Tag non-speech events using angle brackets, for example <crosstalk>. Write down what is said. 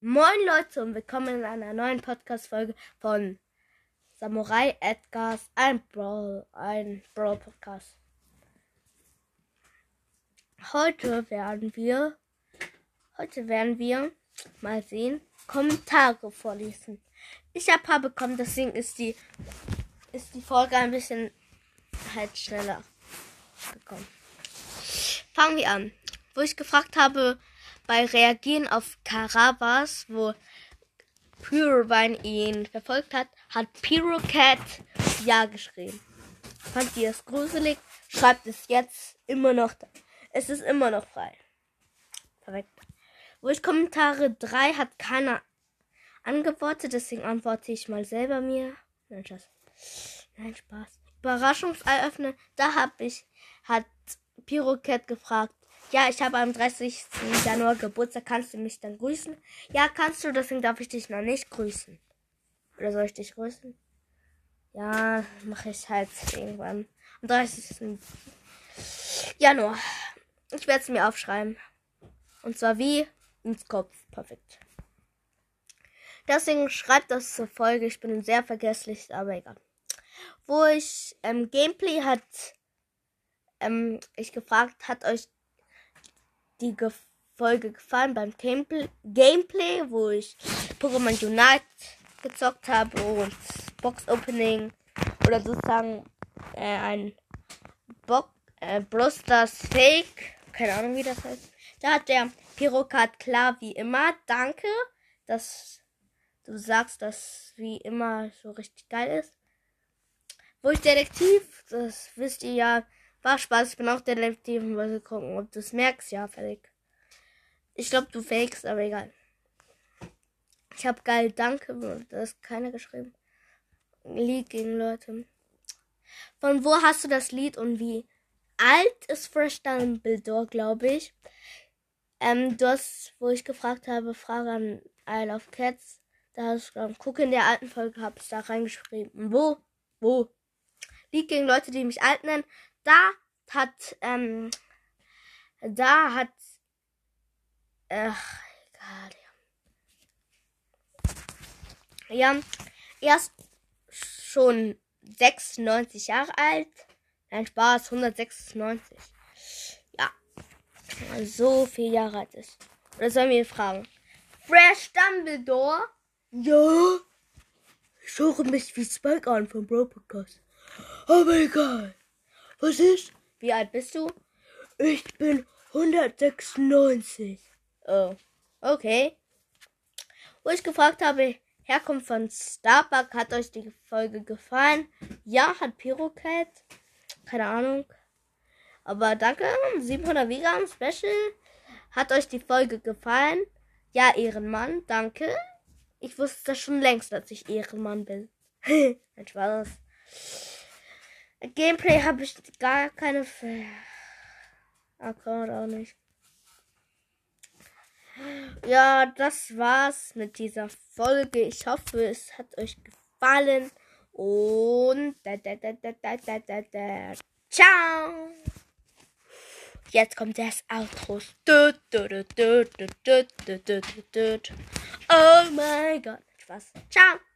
Moin Leute und willkommen in einer neuen Podcast-Folge von Samurai Edgars, ein Brawl, ein Brawl Podcast. Heute werden wir, heute werden wir mal sehen, Kommentare vorlesen. Ich habe paar bekommen, deswegen ist die, ist die Folge ein bisschen halt schneller gekommen. Fangen wir an. Wo ich gefragt habe, bei Reagieren auf Carabas, wo Pyrobine ihn verfolgt hat, hat Pyrocat Ja geschrieben. Fand ihr es gruselig? Schreibt es jetzt immer noch. Da. Es ist immer noch frei. Perfekt. Wo ich Kommentare 3 hat keiner angewortet, deswegen antworte ich mal selber mir. Nein, Spaß. Nein, Spaß. Überraschungsei öffnen. Da hab ich, hat Pyrocat gefragt, ja, ich habe am 30. Januar Geburtstag. Kannst du mich dann grüßen? Ja, kannst du, deswegen darf ich dich noch nicht grüßen. Oder soll ich dich grüßen? Ja, mache ich halt irgendwann. Am 30. Januar. Ich werde es mir aufschreiben. Und zwar wie ins Kopf. Perfekt. Deswegen schreibt das zur Folge. Ich bin sehr vergesslich, aber egal. Wo ich ähm, Gameplay hat ähm, ich gefragt, hat euch die Ge Folge gefallen beim Gameplay, Gameplay, wo ich Pokémon Unite gezockt habe und Box Opening oder sozusagen äh, ein Box äh, Brosters Fake, keine Ahnung wie das heißt. Da hat der Pyrokat klar wie immer, danke, dass du sagst, dass wie immer so richtig geil ist. Wo ich Detektiv, das wisst ihr ja, war Spaß, ich bin auch Detektiv und wollte gucken, ob du es merkst. Ja, fertig. Ich glaube, du fakest, aber egal. Ich habe geil, danke. Da ist keiner geschrieben. Lied gegen Leute. Von wo hast du das Lied und wie alt ist Fresh Dumbledore, glaube ich? Ähm, du hast, wo ich gefragt habe, Frage an Isle of Cats. Da hast du, guck in der alten Folge, habe ich da reingeschrieben. Wo? Wo? Lied gegen Leute, die mich alt nennen da hat, ähm, da hat, ach, egal, ja. Ja, er ist schon 96 Jahre alt. Nein, Spaß, 196. Ja, so viel Jahre alt ist. Oder sollen wir ihn fragen? Fresh Dumbledore? Ja. Ich höre mich wie Spike an vom Bro Podcast. Aber egal. Was ist? Wie alt bist du? Ich bin 196. Oh, okay. Wo ich gefragt habe, Herkunft von Starbuck, hat euch die Folge gefallen? Ja, hat Pyrocat. Keine Ahnung. Aber danke, 700 Vegan Special. Hat euch die Folge gefallen? Ja, Ehrenmann, danke. Ich wusste das schon längst, dass ich Ehrenmann bin. <laughs> Ein Spaß. Gameplay habe ich gar keine Account auch nicht. Ja, das war's mit dieser Folge. Ich hoffe, es hat euch gefallen. Und da, da, da, da, da, da, da. ciao. Jetzt kommt das Outro. Oh mein Gott. Spaß. Ciao.